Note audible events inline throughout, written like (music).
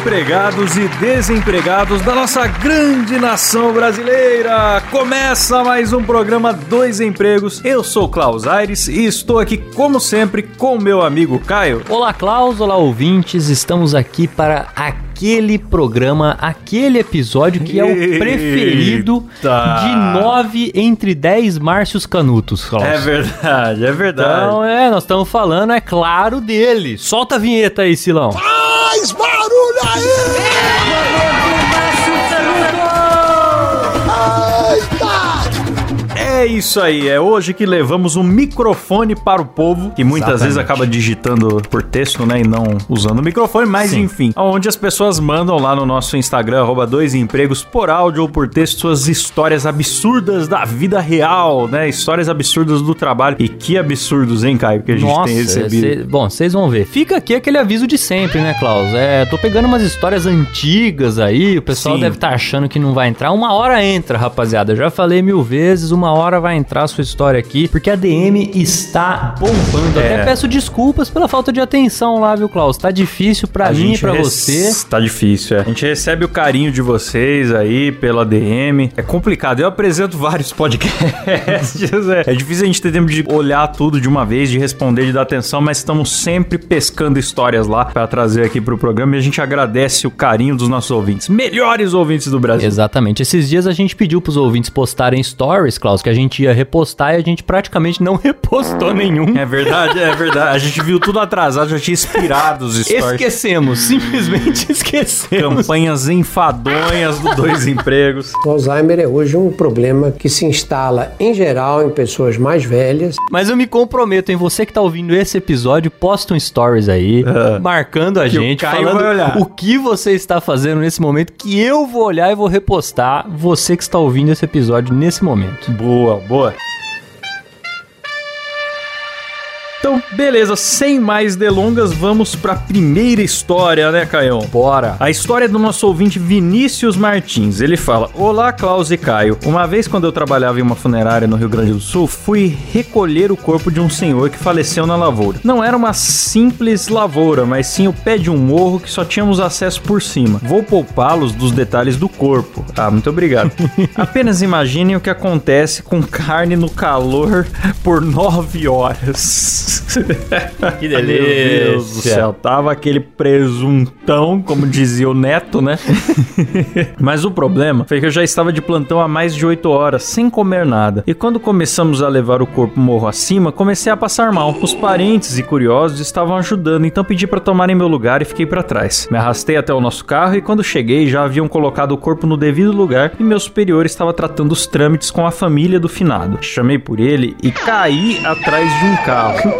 Empregados e desempregados da nossa grande nação brasileira! Começa mais um programa Dois Empregos. Eu sou Klaus Aires e estou aqui, como sempre, com meu amigo Caio. Olá, Klaus, olá, ouvintes. Estamos aqui para aquele programa, aquele episódio que é o Eita. preferido de nove entre dez Márcios Canutos, Klaus. É verdade, é verdade. Então, é, nós estamos falando, é claro, dele. Solta a vinheta aí, Silão. Mais barulho aí! É isso aí, é hoje que levamos um microfone para o povo, que muitas Exatamente. vezes acaba digitando por texto, né, e não usando o microfone, mas Sim. enfim, onde as pessoas mandam lá no nosso Instagram, arroba dois empregos, por áudio ou por texto, suas histórias absurdas da vida real, né, histórias absurdas do trabalho. E que absurdos, hein, Caio, que a gente Nossa, tem recebido. cê- bom, vocês vão ver. Fica aqui aquele aviso de sempre, né, Klaus? É, tô pegando umas histórias antigas aí, o pessoal Sim. deve estar achando que não vai entrar. Uma hora entra, rapaziada. Eu já falei mil vezes, uma hora vai entrar a sua história aqui, porque a DM está bombando. É. Até peço desculpas pela falta de atenção lá, viu, Klaus? Tá difícil pra A mim e pra rec- você. Tá difícil, é. A gente recebe o carinho de vocês aí pela DM. É complicado. Eu apresento vários (laughs) podcasts. É, é difícil a gente ter tempo de olhar tudo de uma vez, de responder, de dar atenção, mas estamos sempre pescando histórias lá pra trazer aqui pro programa e a gente agradece o carinho dos nossos ouvintes. Melhores ouvintes do Brasil. Exatamente. Esses dias a gente pediu pros ouvintes postarem stories, Klaus, que a gente ia repostar e a gente praticamente não (laughs) repostou nenhum. É verdade, é verdade. A gente viu tudo atrasado, já tinha expirado os stories. Esquecemos, simplesmente esquecemos. Campanhas enfadonhas do Dois Empregos. O Alzheimer é hoje um problema que se instala em geral em pessoas mais velhas. Mas eu me comprometo, em você que tá ouvindo esse episódio, posta um stories aí, marcando a gente, falando o que você está fazendo nesse momento, que eu vou olhar e vou repostar você que está ouvindo esse episódio nesse momento. Boa, boa. Então, beleza, sem mais delongas, vamos pra primeira história, né, Caião? Bora! A história é do nosso ouvinte Vinícius Martins. Ele fala: Olá, Klaus e Caio. Uma vez, quando eu trabalhava em uma funerária no Rio Grande do Sul, fui recolher o corpo de um senhor que faleceu na lavoura. Não era uma simples lavoura, mas sim o pé de um morro que só tínhamos acesso por cima. Vou poupá-los dos detalhes do corpo. Ah, muito obrigado. (laughs) Apenas imaginem o que acontece com carne no calor por nove horas. (laughs) Que Meu Deus do céu, tava aquele presuntão, como dizia o neto, né? (laughs) Mas o problema foi que eu já estava de plantão há mais de 8 horas, sem comer nada. E quando começamos a levar o corpo morro acima, comecei a passar mal. Os parentes e curiosos estavam ajudando, então pedi para tomarem meu lugar e fiquei para trás. Me arrastei até o nosso carro e quando cheguei já haviam colocado o corpo no devido lugar e meu superior estava tratando os trâmites com a família do finado. Chamei por ele e caí atrás de um carro.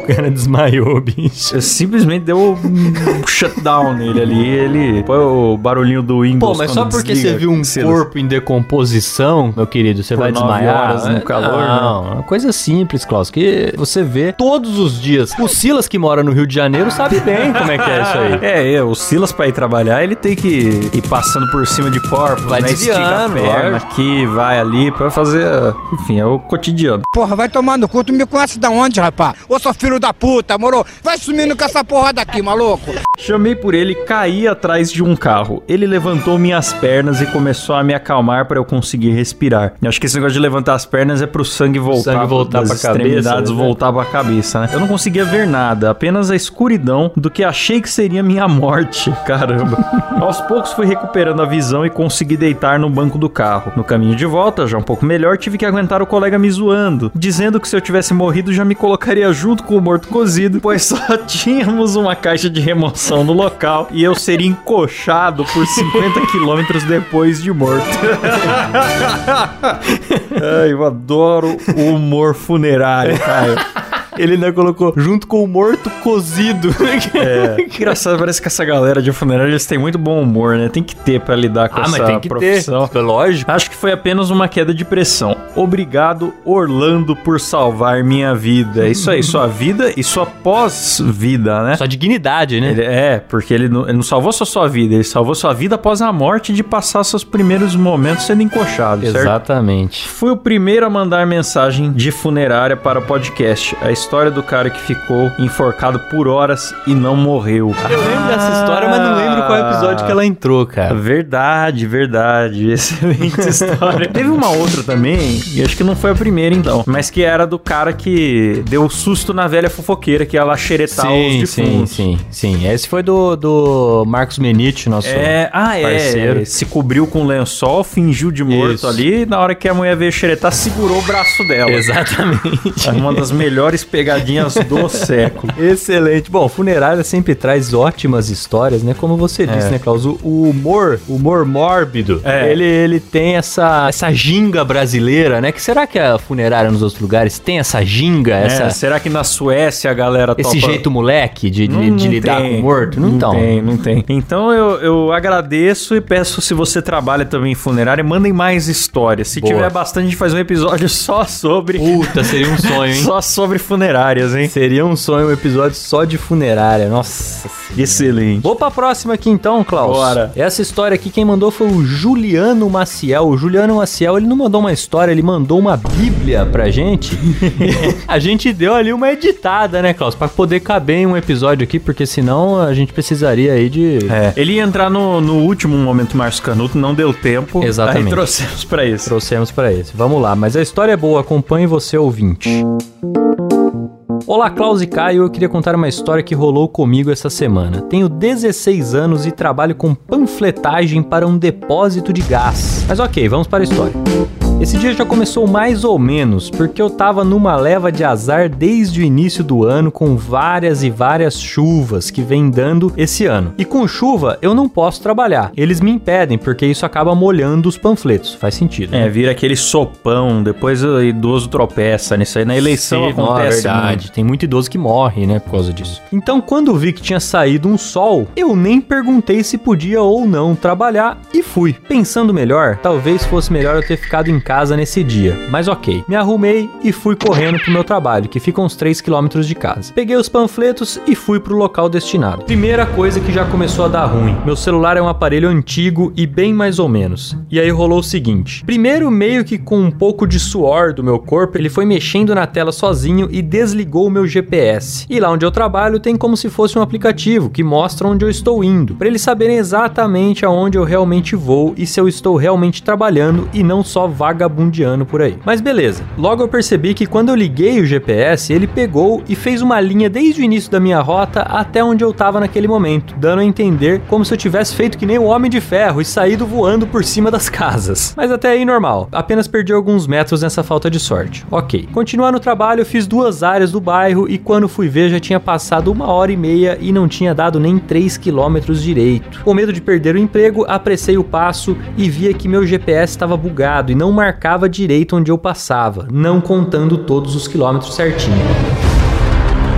Cara desmaiou, bicho. Eu simplesmente deu um shutdown nele ali. Ele põe o barulhinho do Windows. Pô, mas só porque desliga você viu um cedo. corpo em decomposição, meu querido, você Por vai desmaiar. horas no calor, né? Não, é uma coisa simples, Klaus, que você vê todos os dias. O Silas que mora no Rio de Janeiro sabe bem como é que é isso aí. (laughs) É, é, o Silas pra ir trabalhar, ele tem que ir passando por cima de corpos, Vai né? Estica a perna aqui, vai ali pra fazer, enfim, é o cotidiano. Porra, vai tomar no cu, tu me conhece da onde, rapaz? Ô, seu filho da puta, moro? Vai sumindo com essa porra daqui, maluco? Chamei por ele e caí atrás de um carro. Ele levantou minhas pernas e começou a me acalmar para eu conseguir respirar. Eu acho que esse negócio de levantar as pernas é pro sangue voltar, sangue voltar das pra cabeça, extremidades, né? voltar pra cabeça, né? Eu não conseguia ver nada, apenas a escuridão do que achei que seria minha morte. (laughs) Caramba. Aos poucos fui recuperando a visão e consegui deitar no banco do carro. No caminho de volta, já um pouco melhor, tive que aguentar o colega me zoando, dizendo que se eu tivesse morrido já me colocaria junto com morto cozido, pois só (laughs) tínhamos uma caixa de remoção no local e eu seria encoxado por 50 (laughs) quilômetros depois de morto. (laughs) Ai, eu adoro o humor funerário, Caio. Ele ainda colocou junto com o morto cozido. É. (laughs) Engraçado, parece que essa galera de funerária eles têm muito bom humor, né? Tem que ter pra lidar com ah, essa mas tem que profissão. ter. Lógico. Acho que foi apenas uma queda de pressão. Obrigado, Orlando, por salvar minha vida. Isso aí, sua (laughs) vida e sua pós-vida, né? Sua dignidade, né? Ele- é, porque ele não, ele não salvou só sua vida, ele salvou sua vida após a morte de passar seus primeiros momentos sendo encoxado, certo? Exatamente. Fui o primeiro a mandar mensagem de funerária para o podcast. A história do cara que ficou enforcado por horas e não morreu. Eu lembro dessa história, mas não lembro qual episódio que ela entrou, cara. Verdade, verdade. (laughs) Excelente história. (laughs) Teve uma outra também, e acho que não foi a primeira então, mas que era do cara que deu susto na velha fofoqueira que ia lá xeretar os Sim, sim, defuntos. sim, sim. Esse foi do, do Marcos Menite, nosso É, ah, é. parceiro. Se cobriu com lençol, fingiu de morto Isso. ali, e na hora que a mulher veio xeretar, segurou o braço dela. (laughs) Exatamente. É uma das melhores pegadinhas do (laughs) século. Excelente. Bom, funerária sempre traz ótimas histórias, né? Como você disse, né, Klaus? O, o humor, o humor mórbido, É. ele, ele tem essa, essa ginga brasileira, né? Que será que a funerária nos outros lugares tem essa ginga, essa, É, será que na Suécia a galera esse topa- jeito moleque de, de- Não- de não lidar tem. com o morto? Não, Não tem, não tem. Então eu, eu agradeço e peço se você trabalha também em funerária, mandem mais histórias. Se Boa. tiver bastante, a gente faz um episódio (laughs) só sobre. Puta, seria um sonho, hein? (laughs) Só sobre funerárias, hein? Seria um sonho um episódio só de funerária. Nossa Excelente. Vou pra próxima aqui então, Klaus. Bora. Essa história aqui, quem mandou foi o Juliano Maciel. O Juliano Maciel, ele não mandou uma história, ele mandou uma bíblia pra gente. (laughs) a gente deu ali uma editada, né, Klaus? Pra poder caber em um episódio aqui, porque senão a gente precisaria aí de... É, ele ia entrar no, no último momento Márcio Canuto, não deu tempo. Exatamente. Aí trouxemos pra isso. Trouxemos pra esse. Vamos lá, mas a história é boa, acompanhe você, ouvinte. Olá, Klaus e Caio. Eu queria contar uma história que rolou comigo essa semana. Tenho 16 anos e trabalho com panfletagem para um depósito de gás. Mas ok, vamos para a história. Esse dia já começou mais ou menos, porque eu tava numa leva de azar desde o início do ano com várias e várias chuvas que vem dando esse ano. E com chuva eu não posso trabalhar. Eles me impedem porque isso acaba molhando os panfletos. Faz sentido. né? É, vira aquele sopão, depois o idoso tropeça nisso aí. Na eleição Sim, é acontece verdade. muito. Tem muito idoso que morre, né, por causa disso. Então, quando vi que tinha saído um sol, eu nem perguntei se podia ou não trabalhar e fui. Pensando melhor, talvez fosse melhor eu ter ficado em casa nesse dia. Mas ok, me arrumei e fui correndo pro meu trabalho, que fica uns 3 km de casa. Peguei os panfletos e fui pro local destinado. Primeira coisa que já começou a dar ruim. Meu celular é um aparelho antigo e bem mais ou menos. E aí rolou o seguinte: primeiro, meio que com um pouco de suor do meu corpo, ele foi mexendo na tela sozinho e desligou o meu GPS. E lá onde eu trabalho tem como se fosse um aplicativo que mostra onde eu estou indo, para eles saberem exatamente aonde eu realmente vou e se eu estou realmente trabalhando e não só vagabundeando por aí. Mas beleza. Logo eu percebi que quando eu liguei o GPS, ele pegou e fez uma linha desde o início da minha rota até onde eu tava naquele momento, dando a entender como se eu tivesse feito que nem o Homem de Ferro e saído voando por cima das casas. Mas até aí normal. Apenas perdi alguns metros nessa falta de sorte. Ok. Continuando o trabalho, eu fiz duas áreas do bairro e quando fui ver já tinha passado uma hora e meia e não tinha dado nem 3 quilômetros direito. Com medo de perder o emprego, apressei o passo e via que meu GPS estava bugado e não marcava direito onde eu passava, não contando todos os quilômetros certinho.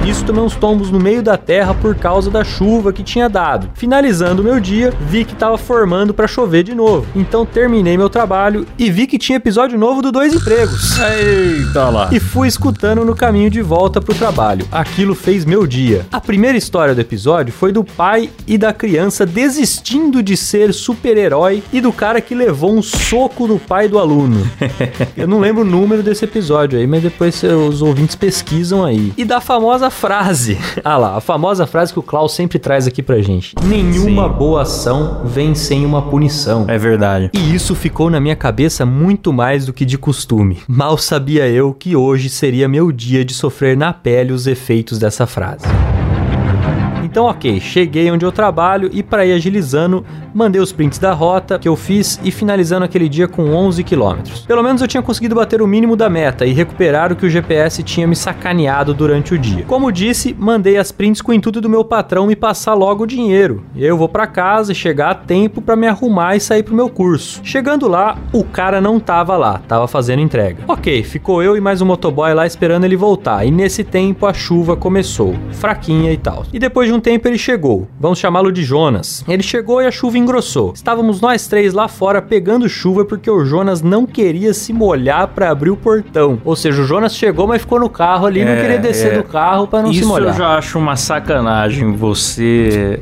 Nisso tomei uns tombos no meio da terra por causa da chuva que tinha dado. Finalizando o meu dia, vi que estava formando para chover de novo. Então terminei meu trabalho e vi que tinha episódio novo do Dois Empregos. Eita lá. E fui escutando no caminho de volta pro trabalho. Aquilo fez meu dia. A primeira história do episódio foi do pai e da criança desistindo de ser super-herói e do cara que levou um soco do pai do aluno. (laughs) Eu não lembro o número desse episódio aí, mas depois os ouvintes pesquisam aí. E da famosa frase. (laughs) Ah lá, a famosa frase que o Klaus sempre traz aqui pra gente. Nenhuma Sim. boa ação vem sem uma punição. É verdade. E isso ficou na minha cabeça muito mais do que de costume. Mal sabia eu que hoje seria meu dia de sofrer na pele os efeitos dessa frase. Então, ok, cheguei onde eu trabalho e para ir agilizando, mandei os prints da rota que eu fiz e finalizando aquele dia com 11 quilômetros. Pelo menos eu tinha conseguido bater o mínimo da meta e recuperar o que o GPS tinha me sacaneado durante o dia. Como disse, mandei as prints com o intuito do meu patrão me passar logo o dinheiro. Eu vou para casa e chegar a tempo para me arrumar e sair pro meu curso. Chegando lá, o cara não tava lá, tava fazendo entrega. Ok, ficou eu e mais um motoboy lá esperando ele voltar. E nesse tempo a chuva começou, fraquinha e tal. E depois de um tempo ele chegou. Vamos chamá-lo de Jonas. Ele chegou e a chuva engrossou. Estávamos nós três lá fora pegando chuva porque o Jonas não queria se molhar para abrir o portão. Ou seja, o Jonas chegou, mas ficou no carro ali, é, não queria descer é. do carro para não Isso se molhar. Isso eu já acho uma sacanagem você.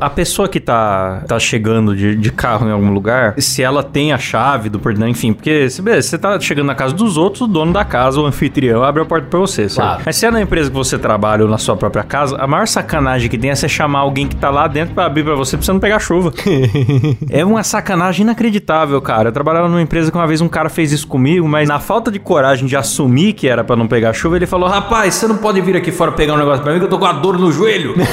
A pessoa que tá, tá chegando de, de carro em algum lugar, se ela tem a chave do portão, enfim, porque se você tá chegando na casa dos outros, o dono da casa, o anfitrião, abre a porta pra você, certo? Claro. Mas se é na empresa que você trabalha ou na sua própria casa, a maior sacanagem que tem é você chamar alguém que tá lá dentro para abrir para você pra você não pegar chuva. (laughs) é uma sacanagem inacreditável, cara. Eu trabalhava numa empresa que uma vez um cara fez isso comigo, mas na falta de coragem de assumir que era para não pegar chuva, ele falou: Rapaz, você não pode vir aqui fora pegar um negócio pra mim que eu tô com a dor no joelho. (laughs)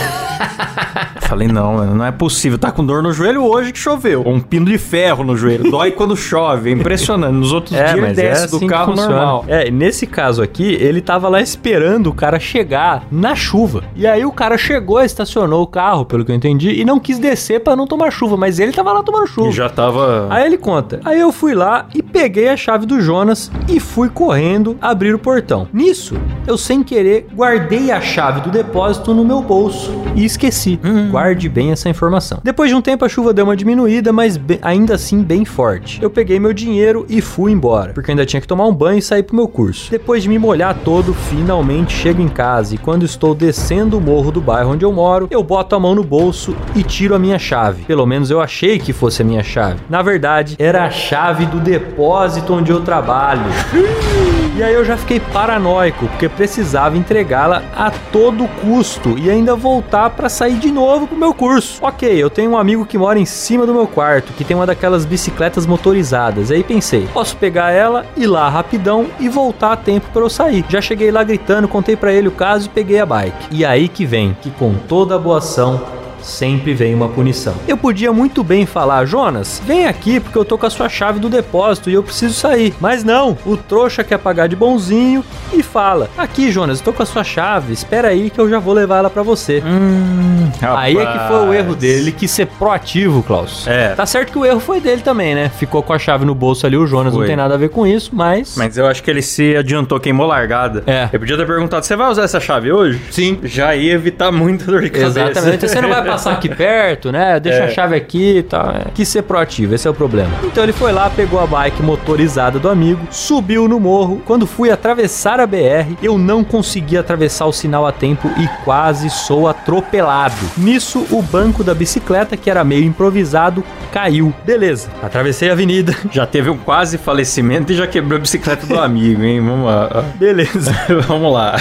Falei, não, não é possível. Tá com dor no joelho hoje que choveu. Um pino de ferro no joelho. Dói (laughs) quando chove. É impressionante. Nos outros é, dias ele desce é assim do carro normal. É, nesse caso aqui, ele tava lá esperando o cara chegar na chuva. E aí o cara chegou, estacionou o carro, pelo que eu entendi, e não quis descer para não tomar chuva. Mas ele tava lá tomando chuva. E já tava. Aí ele conta. Aí eu fui lá e peguei a chave do Jonas e fui correndo abrir o portão. Nisso, eu sem querer guardei a chave do depósito no meu bolso e esqueci. Hum. Guarde bem essa informação. Depois de um tempo a chuva deu uma diminuída, mas ainda assim bem forte. Eu peguei meu dinheiro e fui embora, porque ainda tinha que tomar um banho e sair pro meu curso. Depois de me molhar todo, finalmente chego em casa e quando estou descendo o morro do bairro onde eu moro, eu boto a mão no bolso e tiro a minha chave. Pelo menos eu achei que fosse a minha chave. Na verdade, era a chave do depósito onde eu trabalho. (laughs) E aí eu já fiquei paranoico, porque precisava entregá-la a todo custo e ainda voltar para sair de novo pro meu curso. Ok, eu tenho um amigo que mora em cima do meu quarto, que tem uma daquelas bicicletas motorizadas. Aí pensei, posso pegar ela, ir lá rapidão e voltar a tempo para eu sair. Já cheguei lá gritando, contei para ele o caso e peguei a bike. E aí que vem, que com toda a boa ação sempre vem uma punição. Eu podia muito bem falar, Jonas, vem aqui porque eu tô com a sua chave do depósito e eu preciso sair. Mas não, o trouxa quer pagar de bonzinho e fala: Aqui, Jonas, eu tô com a sua chave, espera aí que eu já vou levar ela para você. Hum, aí é que foi o erro dele, ele quis ser proativo, Klaus. É. Tá certo que o erro foi dele também, né? Ficou com a chave no bolso ali, o Jonas foi. não tem nada a ver com isso, mas. Mas eu acho que ele se adiantou, queimou largada. É. Eu podia ter perguntado: você vai usar essa chave hoje? Sim. Já ia evitar muita dor de cabeça. Exatamente. Você não vai passar aqui perto, né? Deixa é. a chave aqui e tal. É. Quis ser proativo, esse é o problema. Então ele foi lá, pegou a bike motorizada do amigo, subiu no morro. Quando fui atravessar a BR, eu não consegui atravessar o sinal a tempo e quase sou atropelado. Nisso, o banco da bicicleta, que era meio improvisado, caiu. Beleza, atravessei a avenida. (laughs) Já teve um quase falecimento e já quebrou a bicicleta do amigo, hein? Vamos lá. (laughs) Beleza. (laughs) Vamos lá.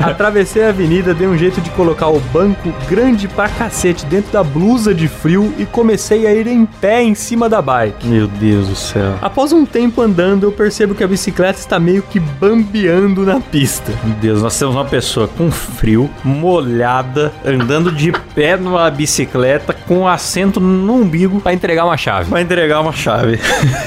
Atravessei a avenida, dei um jeito de colocar o banco grande pra cacete dentro da blusa de frio e comecei a ir em pé em cima da bike. Meu Deus do céu. Após um tempo andando, eu percebo que a bicicleta está meio que bambeando na pista. Meu Deus, nós temos uma pessoa com frio, molhada, andando de pé numa bicicleta com assento no umbigo para entregar uma chave. Para entregar uma chave.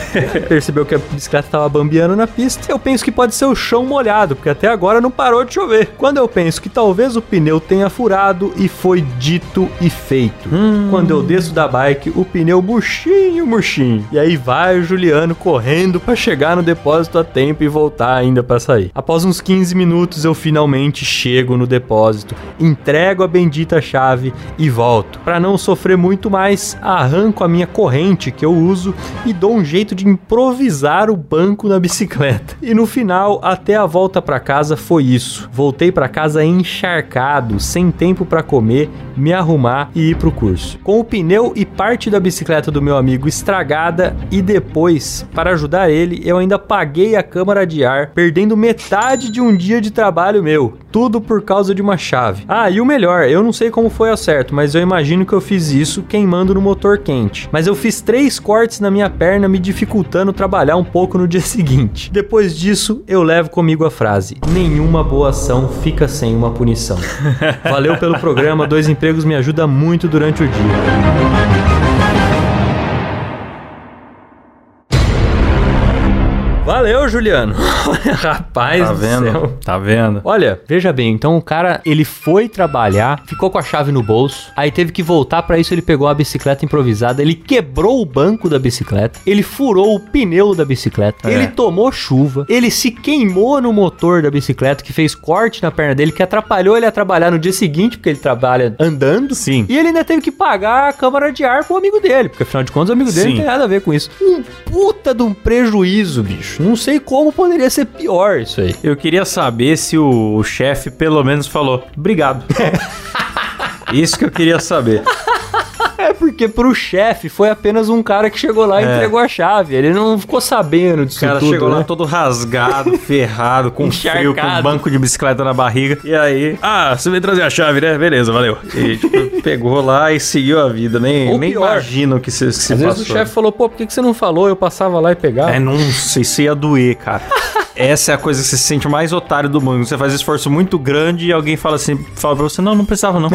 (laughs) Percebeu que a bicicleta estava bambeando na pista. Eu penso que pode ser o chão molhado, porque até agora não parou de chover. Quando eu penso que talvez o pneu tenha furado e foi dito e feito. Hum. Quando eu desço da bike, o pneu murchinho, murchinho. E aí vai o Juliano correndo para chegar no depósito a tempo e voltar ainda para sair. Após uns 15 minutos, eu finalmente chego no depósito, entrego a bendita chave e volto. Para não sofrer muito mais, arranco a minha corrente que eu uso e dou um jeito de improvisar o banco na bicicleta. E no final, até a volta para casa foi isso. Voltei para casa encharcado, sem tempo para comer, me arrumar e ir pro curso. Com o pneu e parte da bicicleta do meu amigo estragada e depois, para ajudar ele, eu ainda paguei a câmara de ar, perdendo metade de um dia de trabalho meu. Tudo por causa de uma chave. Ah, e o melhor, eu não sei como foi ao certo, mas eu imagino que eu fiz isso queimando no motor quente. Mas eu fiz três cortes na minha perna, me dificultando trabalhar um pouco no dia (laughs) seguinte. Depois disso, eu levo comigo a frase: nenhuma boa ação fica sem uma punição. (laughs) Valeu pelo programa, dois empregos me ajuda muito durante o dia. Valeu, Juliano. (laughs) Rapaz Tá do vendo? céu. Tá vendo? Olha, veja bem, então o cara, ele foi trabalhar, ficou com a chave no bolso, aí teve que voltar pra isso, ele pegou a bicicleta improvisada, ele quebrou o banco da bicicleta, ele furou o pneu da bicicleta, É. ele tomou chuva, ele se queimou no motor da bicicleta, que fez corte na perna dele, que atrapalhou ele a trabalhar no dia seguinte, porque ele trabalha andando. Sim. E ele ainda teve que pagar a câmara de ar pro amigo dele, porque afinal de contas o amigo dele Sim. não tem nada a ver com isso. Um puta de um prejuízo, bicho. Não sei como poderia ser pior isso aí. Eu queria saber se o, o chefe pelo menos falou obrigado. (laughs) Isso que eu queria saber. É porque pro chefe foi apenas um cara que chegou lá e É. entregou a chave. Ele não ficou sabendo disso O cara tudo, chegou né? lá todo rasgado, (laughs) ferrado, com frio, com um banco de bicicleta na barriga. E aí, ah, você veio trazer a chave, né? Beleza, valeu. E tipo, (laughs) pegou lá e seguiu a vida. Nem, Ou nem pior, imagino o que se, se Às passou. vezes o chefe falou, pô, por que que você não falou? Eu passava lá e pegava. É, não sei se ia doer, cara. (laughs) Essa é a coisa que você se sente mais otário do mundo. Você faz um esforço muito grande e alguém fala assim, fala pra você, não, não precisava não.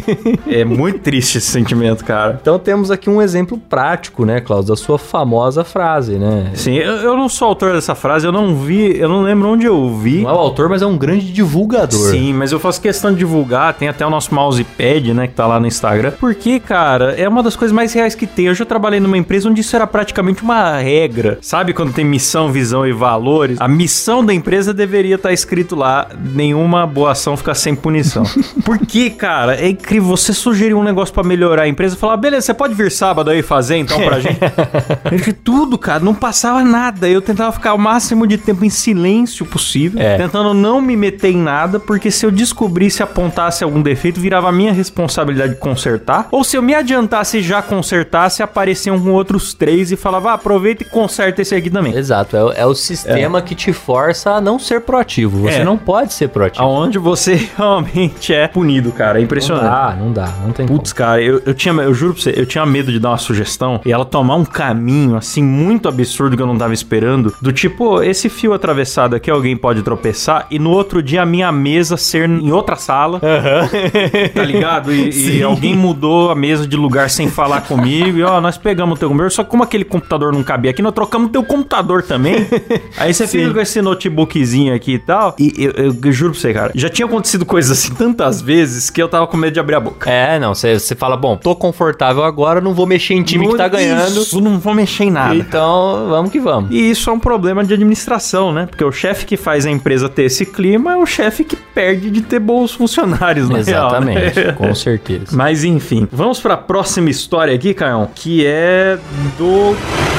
(laughs) é muito triste esse sentimento, cara. Então temos aqui um exemplo prático, né, Klaus, da sua famosa frase, né? Sim, eu, eu não sou autor dessa frase, eu não vi, eu não lembro onde eu vi. Não é o autor, mas é um grande divulgador. Sim, mas eu faço questão de divulgar, tem até o nosso mousepad, né, que tá lá no Instagram. Porque, cara, é uma das coisas mais reais que tem. Eu já trabalhei numa empresa onde isso era praticamente uma regra. Sabe quando tem missão, visão e valores? A missão da empresa deveria estar escrito lá: nenhuma boa ação fica sem punição. (laughs) Porque, cara, é incrível você sugerir um negócio pra melhorar a empresa e falar: beleza, você pode vir sábado aí fazer então pra gente? (laughs) Ele, Tudo, cara, não passava nada. Eu tentava ficar o máximo de tempo em silêncio possível, É. tentando não me meter em nada, porque se eu descobrisse, apontasse algum defeito, virava minha responsabilidade de consertar. Ou se eu me adiantasse e já consertasse, apareciam com outros três e falava, ah, aproveita e conserta esse aqui também. Exato, é, é o sistema que te força a não ser proativo. Você É. não pode ser proativo. Aonde você (laughs) realmente é punido, cara. É Não impressionante. dá, não dá, não tem Putz, cara, eu, eu tinha, eu juro pra você, eu tinha medo de dar uma sugestão e ela tomar um caminho, assim, muito absurdo que eu não tava esperando. Do tipo, esse fio atravessado aqui alguém pode tropeçar e no outro dia a minha mesa ser em outra sala. (laughs) tá ligado? E, e alguém mudou a mesa de lugar sem falar comigo. E ó, nós pegamos o teu computador, só que como aquele computador não cabia aqui, nós trocamos o teu computador também. (laughs) Aí você fica com esse notebookzinho aqui e tal. E eu, eu- eu juro pra você, cara, já tinha acontecido coisas assim tantas vezes que eu tava com medo de abrir a boca. É, não, você fala, bom, tô confortável agora, não vou mexer em time que tá ganhando. Isso, não vou mexer em nada. Então, vamos que vamos. E isso é um problema de administração, né? Porque o chefe que faz a empresa ter esse clima é o chefe que perde de ter bons funcionários, na real, né? Exatamente, (laughs) com certeza. Mas enfim, vamos pra próxima história aqui, Caião, que é do.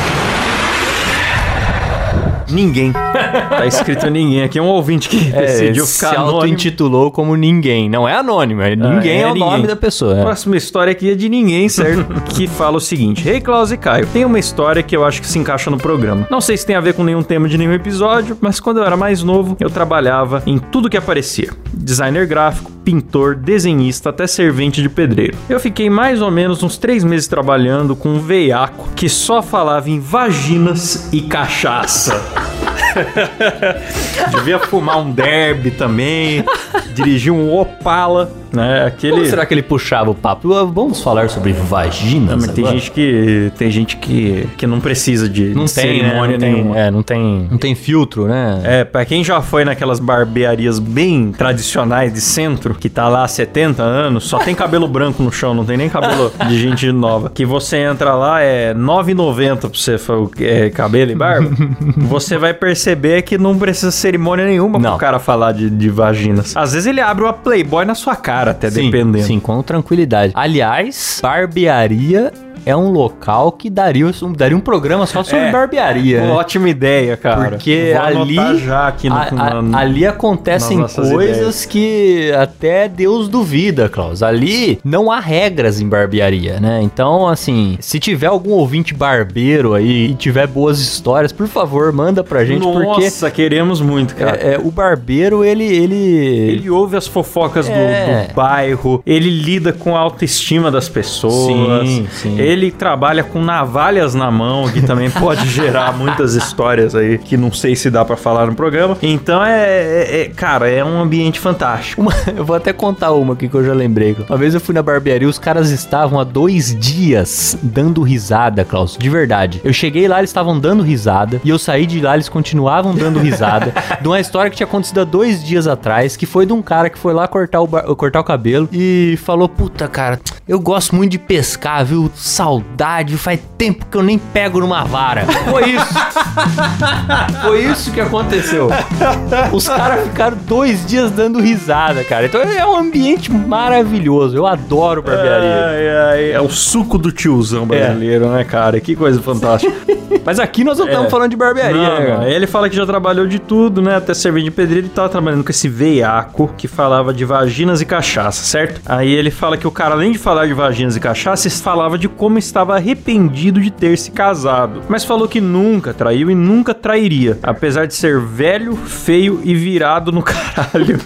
Ninguém. (laughs) tá escrito ninguém aqui. É um ouvinte que decidiu É, se ficar anônimo. auto-intitulou como ninguém. Não é anônimo, é ninguém é, é o ninguém. nome da pessoa. É. próxima história aqui é de ninguém, certo? (laughs) que fala o seguinte: Hey Klaus e Caio, tem uma história que eu acho que se encaixa no programa. Não sei se tem a ver com nenhum tema de nenhum episódio, mas quando eu era mais novo, eu trabalhava em tudo que aparecia: designer gráfico, pintor, desenhista, até servente de pedreiro. Eu fiquei mais ou menos uns três meses trabalhando com um veiaco que só falava em vaginas e cachaça. Ah! (laughs) Devia fumar um derby também, dirigir um Opala, né? Aquele. Como será que ele puxava o papo? Ah, Vamos falar sobre vaginas Não, mas tem gente que tem gente que, que não precisa de, não de tem, né? cerimônia Não tem, nenhuma. é, não tem, não tem filtro, né? É, pra quem já foi naquelas barbearias bem tradicionais de centro, que tá lá há 70 anos, só tem cabelo branco no chão, não tem nem cabelo de gente nova. Que você entra lá, é R$ 9,90 pra você é, cabelo e barba. você vai perceber que não precisa cerimônia nenhuma Não. pro cara falar de, de vaginas. Às vezes ele abre uma Playboy na sua cara, até Sim, dependendo. Sim, com tranquilidade. Aliás, barbearia é um local que daria, daria um programa só sobre é, barbearia. Né? Ótima ideia, cara. Porque ali, já aqui no, a, a, ali acontecem coisas ideias. que até Deus duvida, Klaus. Ali não há regras em barbearia, né? Então, assim, se tiver algum ouvinte barbeiro aí e tiver boas histórias, por favor, manda pra gente. Nossa, queremos muito, cara. É, é, o barbeiro, ele, ele. Ele ouve as fofocas é. do, do, bairro, ele lida com a autoestima das pessoas. Sim, sim. Ele trabalha com navalhas na mão, que também (laughs) pode gerar muitas histórias aí que não sei se dá para falar no programa. Então é, é, é, Cara, é um ambiente fantástico. Uma, (laughs) eu vou até contar uma aqui que eu já lembrei. Uma vez eu fui na barbearia, os caras estavam há dois dias dando risada, Klaus. De verdade. Eu cheguei lá, eles estavam dando risada. E eu saí de lá, eles continuavam dando risada. (laughs) de uma história que tinha acontecido há dois dias atrás, que foi de um cara que foi lá cortar o, cortar o cabelo e falou: Puta, cara, eu gosto muito de pescar, viu? Saudade, faz tempo que eu nem pego numa vara. Foi isso. foi isso que aconteceu. Os caras ficaram dois dias dando risada, cara. Então é um ambiente maravilhoso. Eu adoro barbearia. Ai, ai, é o suco do tiozão brasileiro, é. né, cara? Que coisa fantástica. Mas aqui nós não estamos é. falando de barbearia, não, né, cara? Ele fala que já trabalhou de tudo, né? Até servir de pedreiro. Ele tava trabalhando com esse veiaco que falava de vaginas e cachaça, certo? Aí ele fala que o cara, além de falar de vaginas e cachaça, falava de como estava arrependido de ter se casado. Mas falou que nunca traiu e nunca trairia. Apesar de ser velho, feio e virado no (laughs) caralho.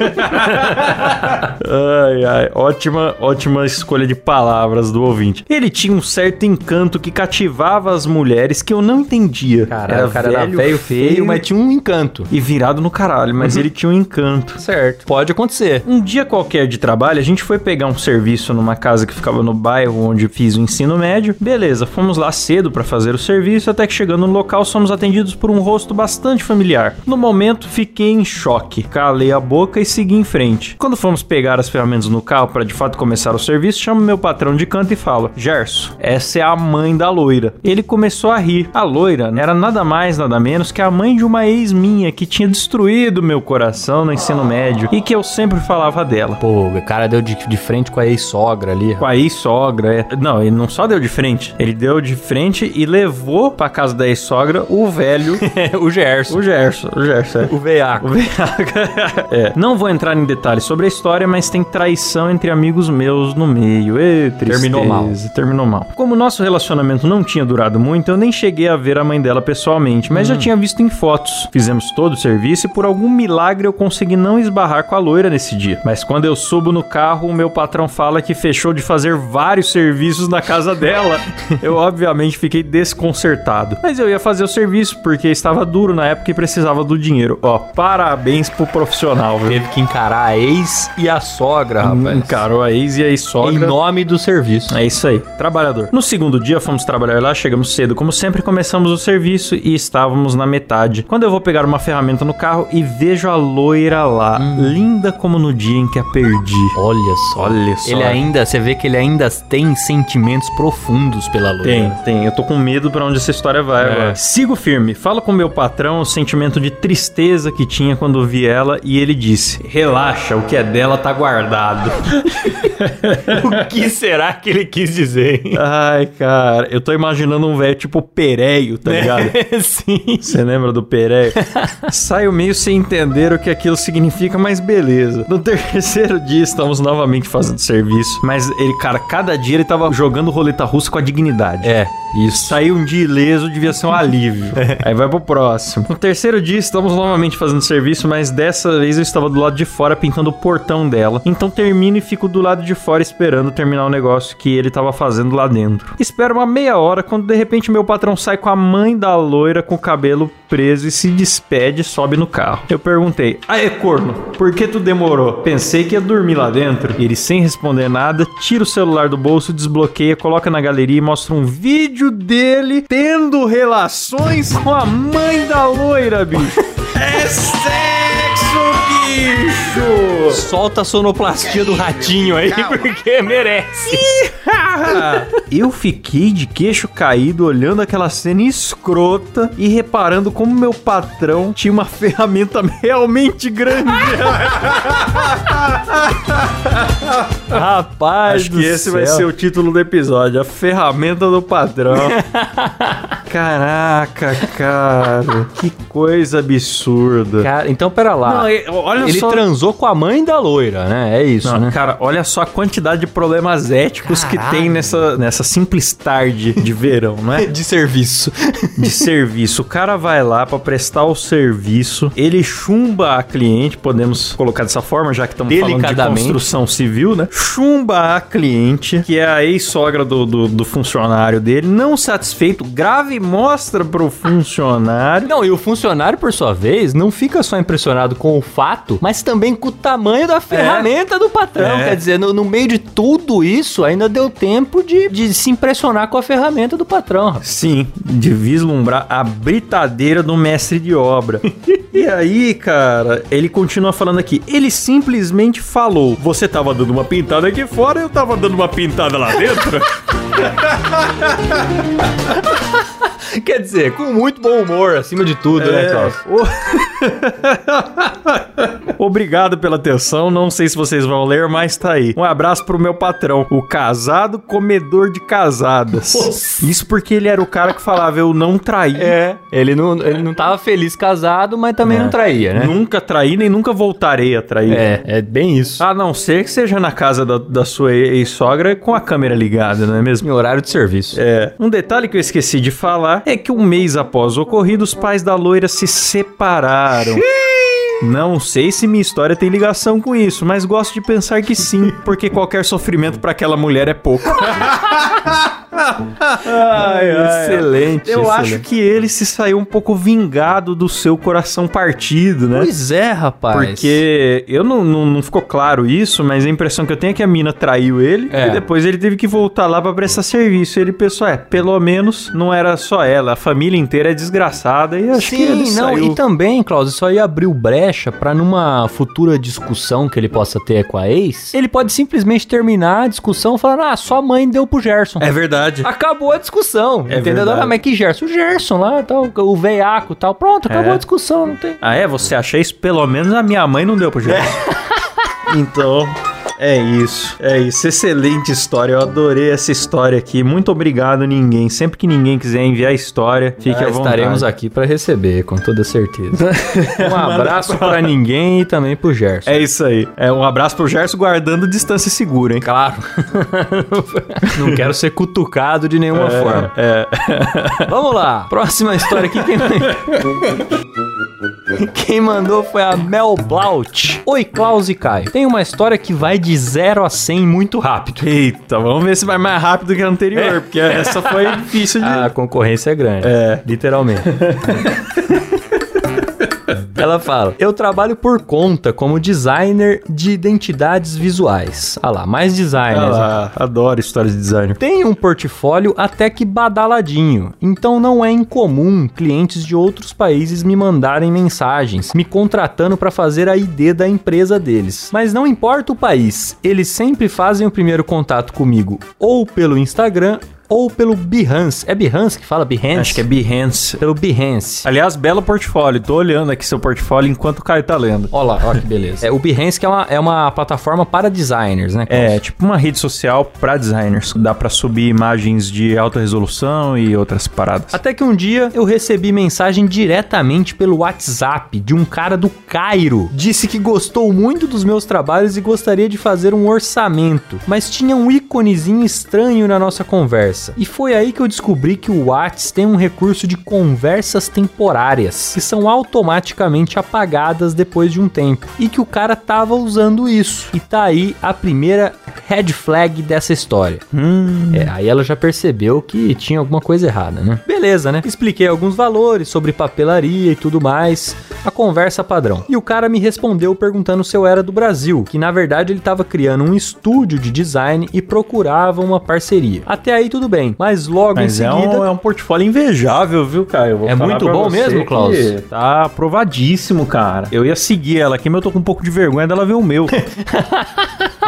ai, ai. Ótima, ótima escolha de palavras do ouvinte. Ele tinha um certo encanto que cativava as mulheres que eu não entendia. Caralho, era o cara velho, era velho, feio, feio, mas tinha um encanto. E virado no caralho, mas uhum. ele tinha um encanto. Certo. Pode acontecer. Um dia qualquer de trabalho, a gente foi pegar um serviço numa casa que ficava no bairro onde fiz o ensino médio. Beleza, fomos lá cedo para fazer o serviço, até que chegando no local somos atendidos por um rosto bastante familiar. No momento, fiquei em choque. Calei a boca e segui em frente. Quando fomos pegar as ferramentas no carro para de fato começar o serviço, chamo meu patrão de canto e falo: Gerson, essa é a mãe da loira. Ele começou a rir. A loira era nada mais, nada menos que a mãe de uma ex minha que tinha destruído meu coração no ensino médio e que eu sempre falava dela. Pô, o cara deu de, de frente com a ex-sogra ali. Com a ex-sogra, é. Não, ele não só deu de frente, ele deu de frente e levou pra casa da ex-sogra o velho. (laughs) o Gerson. O Gerson, o Gerson. É. O veiaco. O veiaco. (laughs) é. Não vou entrar em detalhes sobre a história, mas tem traição entre amigos meus no meio. Ê, tristeza. Terminou mal. Terminou mal. Como nosso relacionamento não tinha durado muito, eu nem cheguei a ver a mãe dela pessoalmente, mas hum. já tinha visto em fotos. Fizemos todo o serviço e por algum milagre eu consegui não esbarrar com a loira nesse dia. Mas quando eu subo no carro, o meu patrão fala que fechou de fazer vários serviços na casa dela. Eu obviamente fiquei desconcertado. Mas eu ia fazer o serviço porque estava duro na época e precisava do dinheiro. Ó, parabéns pro profissional, viu? Teve que encarar a ex e a sogra, rapaz. Encarou a ex e a ex-sogra. Em nome do serviço. É isso aí. Trabalhador. No segundo dia fomos trabalhar lá, chegamos cedo, como sempre, começamos o serviço e estávamos na metade. Quando eu vou pegar uma ferramenta no carro e vejo a loira lá, hum. linda como no dia em que a perdi. Olha só. Olha só. Ele ainda, você vê que ele ainda tem sentimentos profundos pela loira. Tem, tem. Eu tô com medo para onde essa história vai é. agora. Sigo firme. Falo com meu patrão o sentimento de tristeza que tinha quando vi ela e ele disse: Relaxa, o que é dela tá guardado. (laughs) o que será que ele quis dizer? Hein? Ai, cara, eu tô imaginando um velho tipo Pereio, tá (laughs) ligado? Sim. Você lembra do Pereio? (laughs) Saio meio sem entender o que aquilo significa, mas beleza. No terceiro dia estamos novamente fazendo serviço, mas ele, cara, cada dia ele tava jogando roleta russa com a dignidade. É. Isso. Saiu um dia ileso, devia ser um alívio. É. (laughs) Aí vai pro próximo. No terceiro dia, estamos novamente fazendo serviço, mas dessa vez eu estava do lado de fora pintando o portão dela. Então termino e fico do lado de fora esperando terminar o negócio que ele estava fazendo lá dentro. Espero uma meia hora quando de repente meu patrão sai com a mãe da loira com o cabelo preso e se despede e sobe no carro. Eu perguntei: Aê, corno, por que tu demorou? Pensei que ia dormir lá dentro. E ele, sem responder nada, tira o celular do bolso, desbloqueia, coloca na galeria e mostra um vídeo dele tendo relações com a mãe da loira, bicho. (laughs) é sexo, bicho! bicho! Solta a sonoplastia do ratinho aí, porque merece. Eu fiquei de queixo caído olhando aquela cena escrota e reparando como meu patrão tinha uma (laughs) ferramenta realmente grande. (laughs) Rapaz Acho que esse vai ser o título do episódio, a ferramenta do patrão. (laughs) Caraca, cara, que coisa absurda. Cara, então pera lá. Não, e- olha Ele só. transou com a mãe da loira, né? É isso, Não, né? Cara, olha só a quantidade de problemas éticos que tem nessa, nessa simples tarde de verão, não é? (laughs) De serviço. de serviço. O cara vai lá pra prestar o serviço, ele chumba a cliente, podemos colocar dessa forma, já que estamos falando de construção civil, né? Chumba a cliente, que é a ex-sogra do, do, do funcionário dele, não satisfeito, grave e mostra pro funcionário. Não, e o funcionário, por sua vez, não fica só impressionado com o fato, mas também com o tamanho da ferramenta do patrão. É. Quer dizer, no, no meio de tudo isso, ainda deu tempo de, de se impressionar com a ferramenta do patrão. rapaz. Sim, de vislumbrar a britadeira do mestre de obra. e aí, cara, ele continua falando aqui. Ele simplesmente falou: Você tava dando uma pintada aqui fora, eu tava dando uma pintada lá dentro. (laughs) (laughs) Quer dizer, com muito bom humor, acima de tudo, né, Klaus? O- (laughs) Obrigado pela atenção. Não sei se vocês vão ler, mas tá aí. Um abraço pro meu patrão, o casado comedor de casadas. Isso porque ele era o cara que falava: Eu não traí. É, ele não, ele não tava feliz casado, mas também É. não traía, né? Nunca traí, nem nunca voltarei a trair. É, é bem isso. A não ser que seja na casa da, da sua ex-sogra com a câmera ligada, não é mesmo? Em horário de serviço. É. Um detalhe que eu esqueci de falar é que um mês após o ocorrido, os pais da loira se separaram. Não sei se minha história tem ligação com isso, mas gosto de pensar que sim, porque qualquer sofrimento pra aquela mulher é pouco. (laughs) Ai, ai, Excelente, Eu excelente. acho que ele se saiu um pouco vingado do seu coração partido, né? Pois é, rapaz. Porque eu não, não, não ficou claro isso, mas a impressão que eu tenho é que a mina traiu ele É. e depois ele teve que voltar lá pra prestar serviço. E ele pensou, é, pelo menos não era só ela, a família inteira é desgraçada e acho que ele Sim, não, saiu... e também, Klaus, isso aí abriu brecha pra numa futura discussão que ele possa ter com a ex, ele pode simplesmente terminar a discussão falando, ah, sua mãe deu pro Gerson. É verdade. Acabou a discussão, É entendeu? verdade. Ah, mas que Gerson? O Gerson lá, tal, o veiaco e tal. Pronto, acabou É. a discussão, não tem... Ah, é? Você acha isso? Pelo menos a minha mãe não deu pro jeito. então... É isso, é isso. Excelente história. Eu adorei essa história aqui. Muito obrigado, ninguém. Sempre que ninguém quiser enviar história, fique Ah, à vontade. estaremos aqui pra receber, com toda certeza. (laughs) um abraço pra ninguém e também pro Gerson. É isso aí. É um abraço pro Gerson guardando distância segura, hein? Claro. (laughs) Não quero ser cutucado de nenhuma forma. É. Vamos lá. Próxima história aqui. Quem... (laughs) Quem mandou foi a Mel Blaut. Oi, Klaus e Caio. Tem uma história que vai de 0 a 100 muito rápido. Eita, vamos ver se vai mais rápido que a anterior, porque essa foi difícil de. A concorrência é grande. É. Literalmente. (laughs) (laughs) Ela fala: Eu trabalho por conta como designer de identidades visuais. Ah lá, mais Ah designers. lá, adoro histórias de design. Tenho um portfólio até que badaladinho, então não é incomum clientes de outros países me mandarem mensagens, me contratando para fazer a ID da empresa deles. Mas não importa o país, eles sempre fazem o primeiro contato comigo ou pelo Instagram ou pelo Behance. É Behance que fala Behance? Acho que é Behance. pelo Behance. Aliás, belo portfólio. Tô olhando aqui seu portfólio enquanto o Caio tá lendo. Olha lá, olha que beleza. (laughs) É, o Behance que é uma, é uma plataforma para designers, né? Klaus? É, tipo uma rede social pra designers. Dá pra subir imagens de alta resolução e outras paradas. Até que um dia eu recebi mensagem diretamente pelo WhatsApp de um cara do Cairo. Disse que gostou muito dos meus trabalhos e gostaria de fazer um orçamento, mas tinha um íconezinho estranho na nossa conversa. E foi aí que eu descobri que o Whats tem um recurso de conversas temporárias, que são automaticamente apagadas depois de um tempo. E que o cara tava usando isso. E tá aí a primeira red flag dessa história. Hum. É, aí ela já percebeu que tinha alguma coisa errada, né? Beleza, né? Expliquei alguns valores sobre papelaria e tudo mais. A conversa padrão. E o cara me respondeu perguntando se eu era do Brasil, que na verdade ele estava criando um estúdio de design e procurava uma parceria. Até aí tudo bem, mas logo Mas em é seguida um, é um portfólio invejável, viu, Caio? É muito bom mesmo, Klaus? Tá aprovadíssimo, cara. Eu ia seguir ela aqui, mas eu tô com um pouco de vergonha dela ver o meu. (laughs)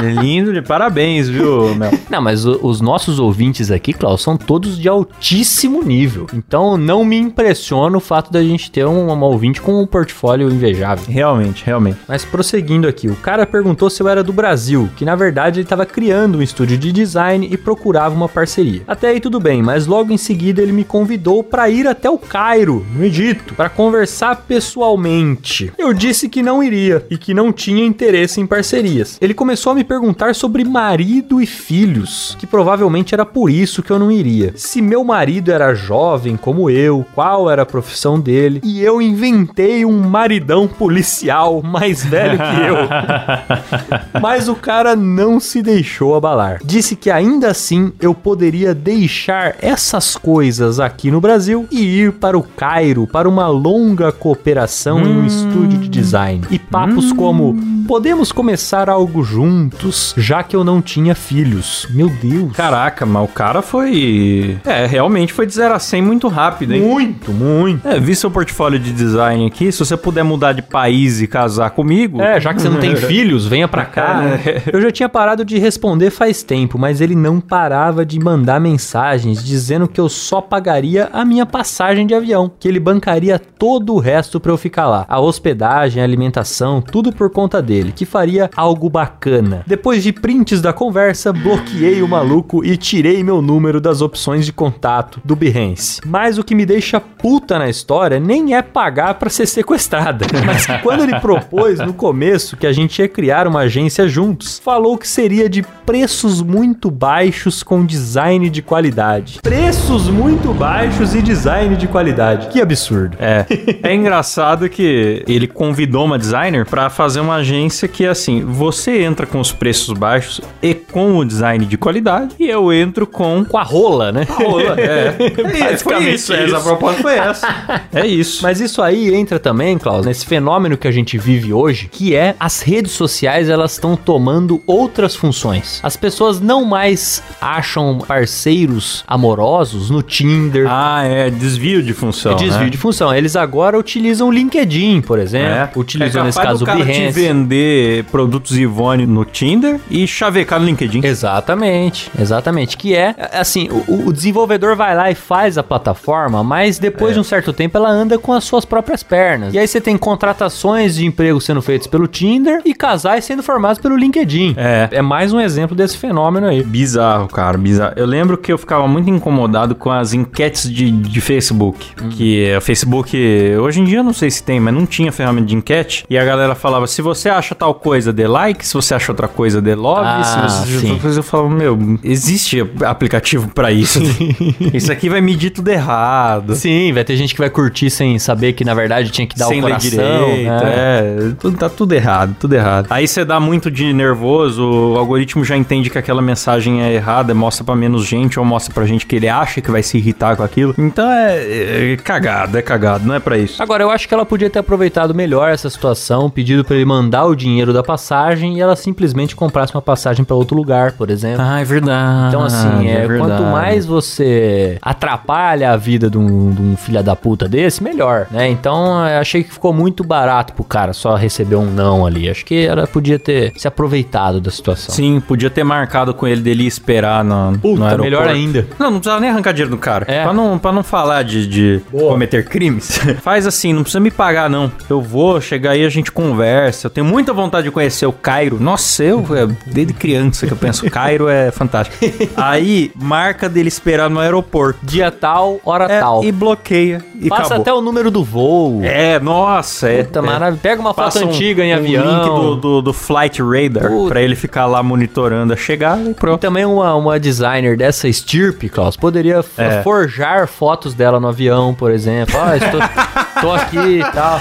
É Lindo, de parabéns, viu, Mel? Não, mas o- os nossos ouvintes aqui, Klaus, são todos de altíssimo nível. Então não me impressiona o fato da gente ter um, uma ouvinte com um portfólio invejável. Realmente, realmente. Mas prosseguindo aqui, o cara perguntou se eu era do Brasil, que na verdade ele estava criando um estúdio de design e procurava uma parceria. Até aí tudo bem, mas logo em seguida ele me convidou para ir até o Cairo, no Egito, para conversar pessoalmente. Eu disse que não iria e que não tinha interesse em parcerias. Ele começou a me perguntar sobre marido e filhos, que provavelmente era por isso que eu não iria. Se meu marido era jovem como eu, qual era a profissão dele, e eu inventei um maridão policial mais velho que eu. (laughs) Mas o cara não se deixou abalar. Disse que ainda assim eu poderia deixar essas coisas aqui no Brasil e ir para o Cairo para uma longa cooperação em um estúdio de design. E papos como podemos começar algo juntos, já que eu não tinha filhos. Meu Deus. Caraca, mas o cara foi. É, realmente foi de 0 a 100 muito rápido, hein? muito, muito. É, vi seu portfólio de design aqui. Se você puder mudar de país e casar comigo. É, já que você não tem (laughs) filhos, venha pra cá. né? Eu já tinha parado de responder faz tempo, mas ele não parava de mandar mensagens dizendo que eu só pagaria a minha passagem de avião, que ele bancaria todo o resto pra eu ficar lá. A hospedagem, a alimentação, tudo por conta dele, que faria algo bacana. Depois de prints da conversa, bloqueei o maluco e tirei meu número das opções de contato do Behance. Mas o que me deixa puta na história nem é pagar pra ser sequestrada, (laughs) mas que quando ele propôs no começo que a gente ia criar uma agência juntos, falou que seria de preços muito baixos com design de qualidade. Preços muito baixos e design de qualidade. Que absurdo. É. (laughs) É engraçado que ele convidou uma designer pra fazer uma agência que, assim, você entra com os preços baixos e com o design de qualidade, e eu entro com. Com a rola, né? Rola, é. (laughs) Basicamente Foi isso, isso. Essa proposta foi essa. É isso. Mas isso aí entra também, Klaus, nesse fenômeno que a gente vive hoje, que é as redes sociais, elas estão tomando outras funções. As pessoas não mais acham parceiros amorosos no Tinder, Ah, é desvio de função. É desvio né? de função. Eles agora utilizam o LinkedIn, por exemplo. Utilizam é nesse caso do o cara te Behance. Vender produtos Ivone no Tinder e chavecar no LinkedIn. Exatamente, exatamente. Que é, assim, o, o desenvolvedor vai lá e faz a plataforma, mas depois É. de um certo tempo ela anda com as suas próprias pernas. E aí você tem contratações de emprego sendo feitas pelo Tinder e casais sendo formados pelo LinkedIn. É. É mais um exemplo desse fenômeno aí. Bizarro, cara, bizarro. Eu lembro que eu ficava muito incomodado com as enquetes de, de Facebook. Que o Facebook, hoje em dia eu não sei se tem, mas não tinha ferramenta de enquete. E a galera falava: se você acha tal coisa, dê like. Se você acha outra coisa, dê love. Ah, se você outra coisa, eu falava: meu, existe aplicativo pra isso. (laughs) isso aqui vai medir tudo errado. Sim, vai ter gente que vai curtir sem saber que na verdade tinha que dar Sem o coração. direito, né? é. Tudo, tá tudo errado, tudo errado. Aí você dá muito de nervoso, o algoritmo já entende que aquela mensagem é errada, mostra pra menos gente ou mostra pra gente que ele acha que vai se irritar com aquilo. Então é, é cagado, é cagado, não é pra isso. Agora, eu acho que ela podia ter aproveitado melhor essa situação, pedido pra ele mandar o dinheiro da passagem e ela simplesmente comprasse uma passagem pra outro lugar, por exemplo. Ah, é verdade. Então, assim, é, verdade. quanto mais você atrapalha a vida de um, de um filho da puta desse, melhor, né? Então, eu achei que ficou muito barato pro cara só receber um não ali. Acho que ela podia ter se aproveitado da situação. Sim, podia ter marcado com ele dele ir esperar no, Puta, no aeroporto. melhor ainda. Não, não precisava nem arrancar dinheiro do cara. É. Pra, não, pra não falar de, de cometer crimes. (laughs) Faz assim, não precisa me pagar, não. Eu vou chegar aí, a gente conversa. Eu tenho muita vontade de conhecer o Cairo. Nossa, eu, é, desde criança que eu penso, Cairo é fantástico. aí, marca dele esperar no aeroporto. Dia tal, hora É, tal. e bloqueia. E Passa acabou. até o número do voo. É, nossa, é. Puta, é. maravilha. Pega uma foto um- antiga em um avião. link do, do, do Flight Radar Puta. pra ele ficar lá monitorando a chegada e E pronto. também uma, uma designer dessa estirpe, Klaus, poderia É. forjar fotos dela no avião, por exemplo. Ó, estou, (laughs) tô aqui e tal.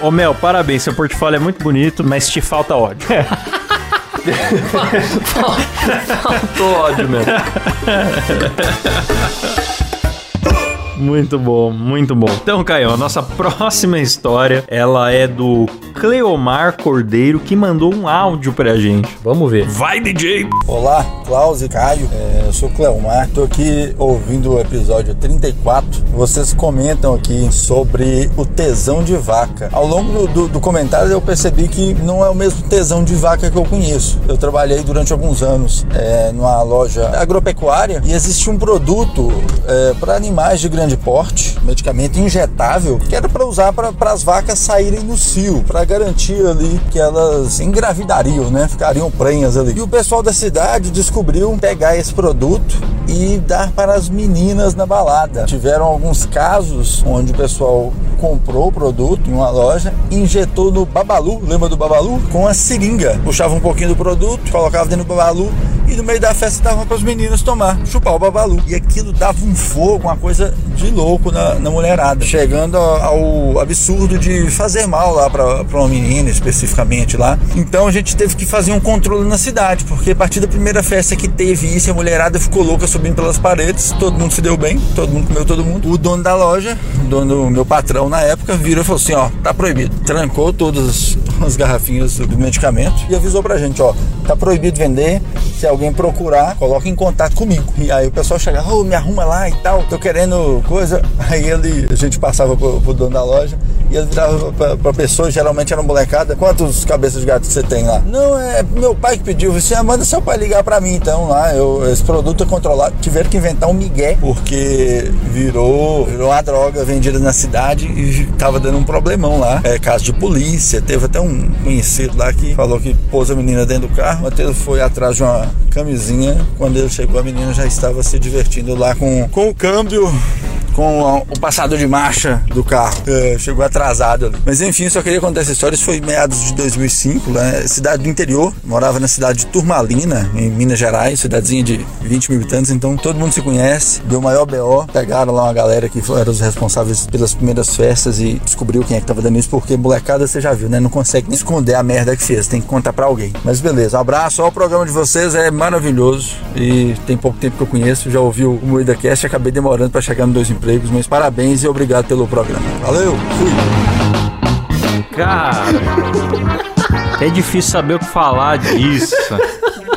Ô Mel, parabéns, seu portfólio é muito bonito, mas te falta ódio. (laughs) Faltou ódio mesmo. (laughs) Muito bom, muito bom. Então, Caio, a nossa próxima história, ela é do Cleomar Cordeiro, que mandou um áudio pra gente. Vamos ver. Vai, DJ! Olá, Klaus e Caio. É, eu sou Cleomar. Tô aqui ouvindo o episódio 34. Vocês comentam aqui sobre o tesão de vaca. Ao longo do, do comentário eu percebi que não é o mesmo tesão de vaca que eu conheço. Eu trabalhei durante alguns anos é, numa loja agropecuária e existia um produto é, para animais de grande porte, medicamento injetável, que era para usar para as vacas saírem no cio, para garantir ali que elas engravidariam, né? Ficariam prenhas ali. E o pessoal da cidade descobriu pegar esse produto e dar para as meninas na balada. Tiveram alguns casos onde o pessoal comprou o produto em uma loja, injetou no babalu, lembra do babalu? Com a seringa. Puxava um pouquinho do produto, colocava dentro do babalu e no meio da festa dava para os meninos tomar, chupar o babalu. E aquilo dava um fogo, uma coisa de louco na, na mulherada, chegando ao absurdo de fazer mal lá para uma menina especificamente lá. Então a gente teve que fazer um controle na cidade, porque a partir da primeira festa que teve isso, a mulherada ficou louca subindo pelas paredes, todo mundo se deu bem, todo mundo comeu todo mundo. O dono da loja, o dono, meu patrão na época, virou e falou assim: ó, tá proibido. Trancou todas as garrafinhas do medicamento e avisou pra gente: ó, tá proibido vender. Se alguém procurar, coloque em contato comigo. E aí o pessoal chegava, oh, me arruma lá e tal, tô querendo coisa. (laughs) Aí ele, a gente passava pro, pro dono da loja e ele virava pra, pra pessoa, geralmente era uma molecada, quantos cabeças de gato você tem lá? Não, é meu pai que pediu, você manda seu pai ligar pra mim então lá, eu, esse produto é controlado. Tiveram que inventar um migué, porque virou, virou uma droga vendida na cidade e tava dando um problemão lá. É caso de polícia, teve até um conhecido lá que falou que pôs a menina dentro do carro, o Matheus foi atrás de uma camisinha, quando ele chegou a menina já estava se divertindo lá com, com o câmbio com o passador de marcha do carro. É, chegou atrasado ali. Mas enfim, só queria contar essa história. Isso foi meados de 2005, né? cidade do interior. Morava na cidade de Turmalina, em Minas Gerais, cidadezinha de 20 mil habitantes. Então todo mundo se conhece. Deu maior BO. Pegaram lá uma galera que eram os responsáveis pelas primeiras festas e descobriu quem é que tava dando isso. Porque molecada, você já viu, né? Não consegue nem esconder a merda que fez. Tem que contar pra alguém. Mas beleza, abraço. Ó, o programa de vocês é maravilhoso. E tem pouco tempo que eu conheço. Já ouvi o Moída Cast. Acabei demorando para chegar no Dois Empregos empregos, mas parabéns e obrigado pelo programa. Valeu, fui. Cara, (laughs) é difícil saber o que falar disso.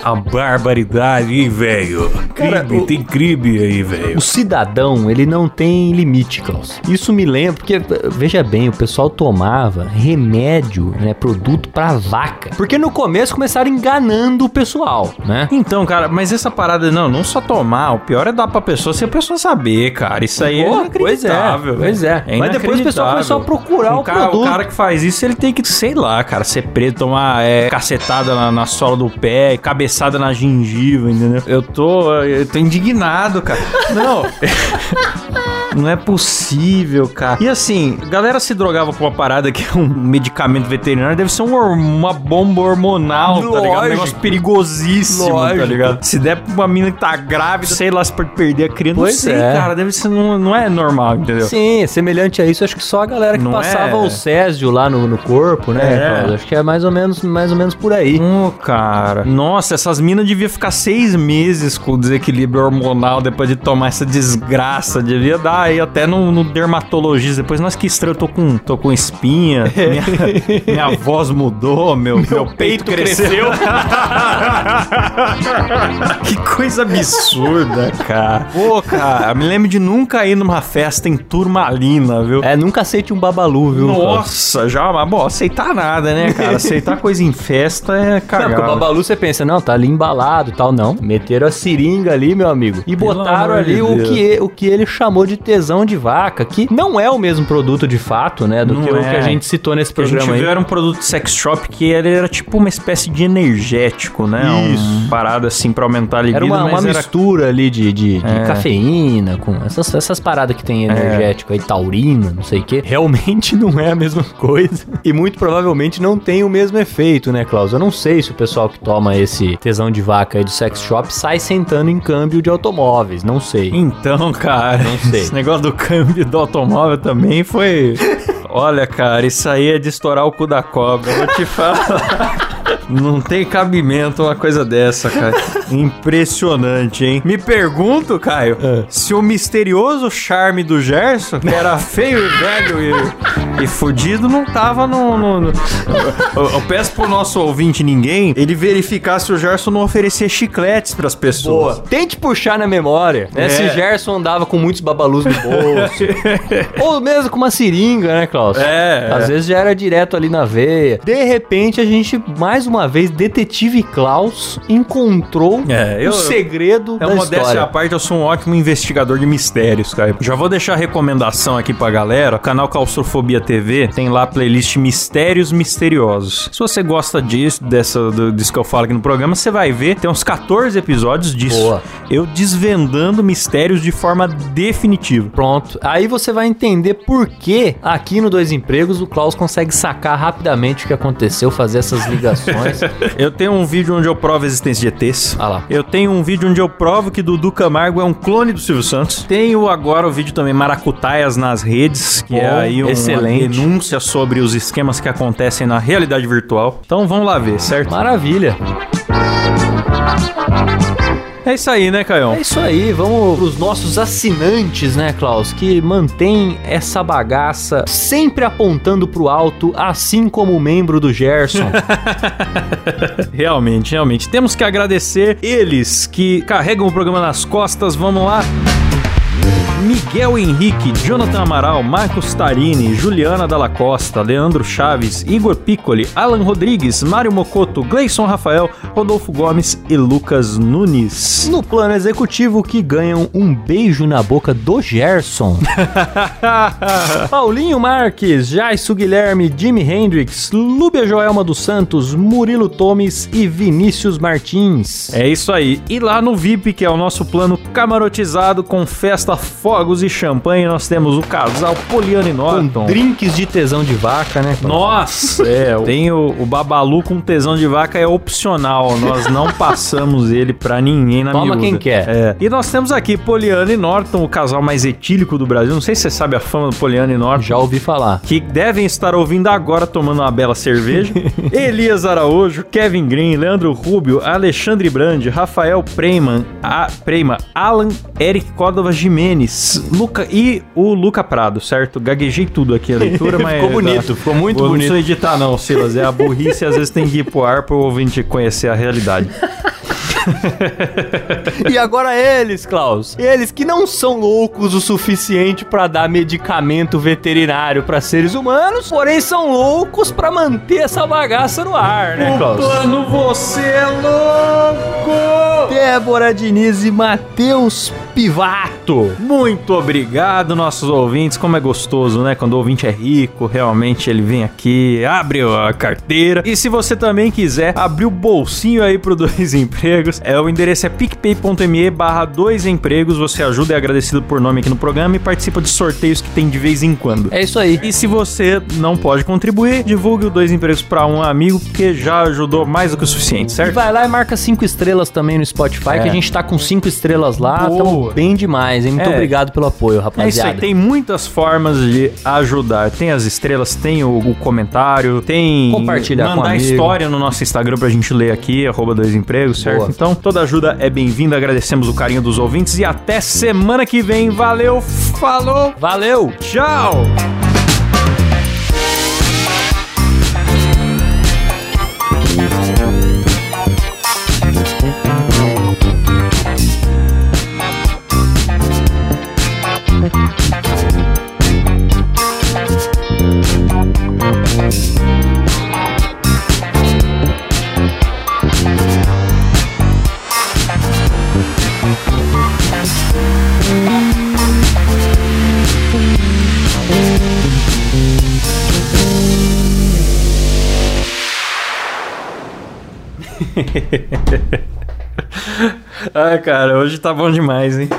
A barbaridade, hein, velho? Crime, tem crime aí, velho. O cidadão, ele não tem limite, Klaus. Isso me lembra, porque, veja bem, o pessoal tomava remédio, né, produto pra vaca. Porque no começo começaram enganando o pessoal, né? Então, cara, mas essa parada, não, não só tomar, o pior é dar pra pessoa se a pessoa saber, cara. Isso aí Pô, é inacreditável. Pois é, pois é. é mas depois o pessoal começou a procurar um o cara, produto. O cara que faz isso, ele tem que, sei lá, cara, ser preto, tomar é, cacetada na, na sola do pé, cabeçada na gengiva, entendeu? Eu tô, eu tô indignado, cara. Não. (laughs) Não é possível, cara. E assim, a galera se drogava com uma parada que é um medicamento veterinário, deve ser um, uma bomba hormonal, Lógico. tá ligado? Um negócio perigosíssimo, tá Lógico. tá ligado? Se der pra uma mina que tá grávida, sei lá, se pode perder a criança, pois não sei, é. cara. Deve ser, não, não é normal, entendeu? Sim, semelhante a isso, acho que só a galera que não passava é. o césio lá no, no corpo, né? É. Acho que é mais ou menos, mais ou menos por aí. Hum, cara. Nossa, essas minas deviam ficar seis meses com desequilíbrio hormonal depois de tomar essa desgraça. Devia dar aí até no, no dermatologista. Depois, nós que estranho, eu tô com, tô com espinha. Minha, minha voz mudou, meu, meu, meu peito, peito, cresceu. cresceu. (laughs) que coisa absurda, cara. Pô, cara, me lembro de nunca ir numa festa em turmalina, viu? É, nunca aceite um babalu, viu? Nossa, cara? já, mas, bom, aceitar nada, né, cara? Aceitar coisa em festa é cagado. Não, o babalu você pensa, não, tá ali embalado tal, não. Meteram a seringa ali, meu amigo, e Pelo botaram ali de o que, o que ele chamou de tesão de vaca, que não é o mesmo produto de fato, né, do que é. o que a gente citou nesse programa. A gente viu era um produto sex shop que ele era tipo uma espécie de energético, né? Isso. Parada assim pra aumentar a libido. Era uma, uma mistura era... ali de, de, de é. cafeína, com essas, essas paradas que tem energético é. aí, taurina, não sei o que. Realmente não é a mesma coisa. E muito provavelmente não tem o mesmo efeito, né, Klaus? Eu não sei se o pessoal que toma esse tesão de vaca aí do sex shop sai sentando em câmbio de automóveis. Não sei. Então, cara, não sei. (laughs) negócio do câmbio do automóvel também foi. Olha, cara, isso aí é de estourar o cu da cobra. Eu vou te falar. Não tem cabimento uma coisa dessa, cara. Impressionante, hein? Me pergunto, Caio, É. se o misterioso charme do Gerson, que era feio e velho e, e fudido, não tava no. no- no- Eu, eu peço pro nosso ouvinte ninguém ele verificar se o Gerson não oferecia chicletes pras pessoas. Tente puxar na memória, né? É. Se Gerson andava com muitos babalus no bolso. (laughs) Ou mesmo com uma seringa, né, Klaus? É, Às é. vezes já era direto ali na veia. De repente, a gente, mais uma vez, detetive Klaus encontrou É, eu- o segredo É da modéstia história. à parte, eu sou um ótimo investigador de mistérios, cara. Já vou deixar a recomendação aqui pra galera. O canal Claustrofobia TV tem lá a playlist Mistérios Misteriosos. Se você gosta disso, dessa, do- disso que eu falo aqui no programa, você vai ver. Tem uns 14 episódios disso. Boa. Eu desvendando mistérios de forma definitiva. Pronto. Aí você vai entender por que aqui no Dois Empregos o Klaus consegue sacar rapidamente o que aconteceu, fazer essas ligações. Eu tenho um vídeo onde eu provo a existência de ETs. Ah lá. Eu tenho um vídeo onde eu provo que Dudu Camargo é um clone do Silvio Santos. Tenho agora o vídeo também Maracutaias nas redes, que é Bom, aí uma excelente. denúncia sobre os esquemas que acontecem na realidade virtual. Então vamos lá ver, certo? Maravilha. É isso aí, né, Caião? É isso aí, vamos pros nossos assinantes, né, Klaus? Que mantém essa bagaça sempre apontando pro alto, assim como o membro do Gerson. (laughs) Realmente, realmente. Temos que agradecer eles que carregam o programa nas costas. Vamos lá. Miguel Henrique, Jonathan Amaral, Marcos Tarini, Juliana Dalla Costa, Leandro Chaves, Igor Piccoli, Alan Rodrigues, Mário Mocoto, Gleison Rafael, Rodolfo Gomes e Lucas Nunes. no plano executivo, que ganham um beijo na boca do Gerson. (laughs) Paulinho Marques, Jaisso Guilherme, Jimi Hendrix, Lúbia Joelma dos Santos, Murilo Tomes e Vinícius Martins. É isso aí. E lá no VIP, que é o nosso plano camarotizado com festa, fogos e champanhe, nós temos o casal Poliana e Norton. Drinks de tesão de vaca, né? Nossa, é, tem o, o Babalu com tesão de vaca é opcional, nós não (laughs) passamos ele pra ninguém na Toma miúda. quem quer. É. E nós temos aqui Poliana e Norton, o casal mais etílico do Brasil, não sei se você sabe a fama do Poliana e Norton. Já ouvi falar. Que devem estar ouvindo agora tomando uma bela cerveja. (laughs) Elias Araújo, Kevin Green, Leandro Rubio, Alexandre Brandi, Rafael Preyman, a, Preyman, Alan Eric Córdova Jimenez, Luca e o Luca Prado, certo? Gaguejei tudo aqui a leitura, (laughs) mas. Ficou bonito, ficou muito Eu Não bonito. precisa editar, não, Silas. É a burrice às vezes tem que ir pro ar pro ouvinte conhecer a realidade. (laughs) (laughs) E agora eles, Klaus. Eles que não são loucos o suficiente pra dar medicamento veterinário pra seres humanos, porém são loucos pra manter essa bagaça no ar, né, Klaus? Plano, você é louco! Débora Diniz e Matheus Pivato. Muito obrigado, nossos ouvintes. Como é gostoso, né? Quando o ouvinte é rico, realmente ele vem aqui, abre a carteira. E se você também quiser abrir o bolsinho aí pro (laughs) Dois Empregos, é, o endereço é picpay.me barra dois empregos. Você ajuda e é agradecido por nome aqui no programa e participa de sorteios que tem de vez em quando. É isso aí. E se você não pode contribuir, divulgue o Dois Empregos pra um amigo, porque já ajudou mais do que o suficiente, E certo? vai lá e marca cinco estrelas também no Spotify, É. que a gente tá com cinco estrelas lá. Boa. Tamo bem demais, hein? Muito É. obrigado pelo apoio, É isso rapaziada. aí, tem muitas formas de ajudar. Tem as estrelas, tem o, o comentário, tem Compartilhar com mandar história no nosso Instagram pra gente ler aqui, arroba dois empregos, certo? Boa. Então, toda ajuda é bem-vinda, agradecemos o carinho dos ouvintes e até semana que vem. Valeu, falou, Valeu! tchau! (laughs) Ai, cara, hoje tá bom demais, hein?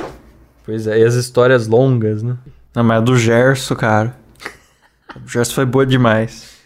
Pois é, e as histórias longas, né? Não, mas a do Gerson, cara. O Gerson foi boa demais.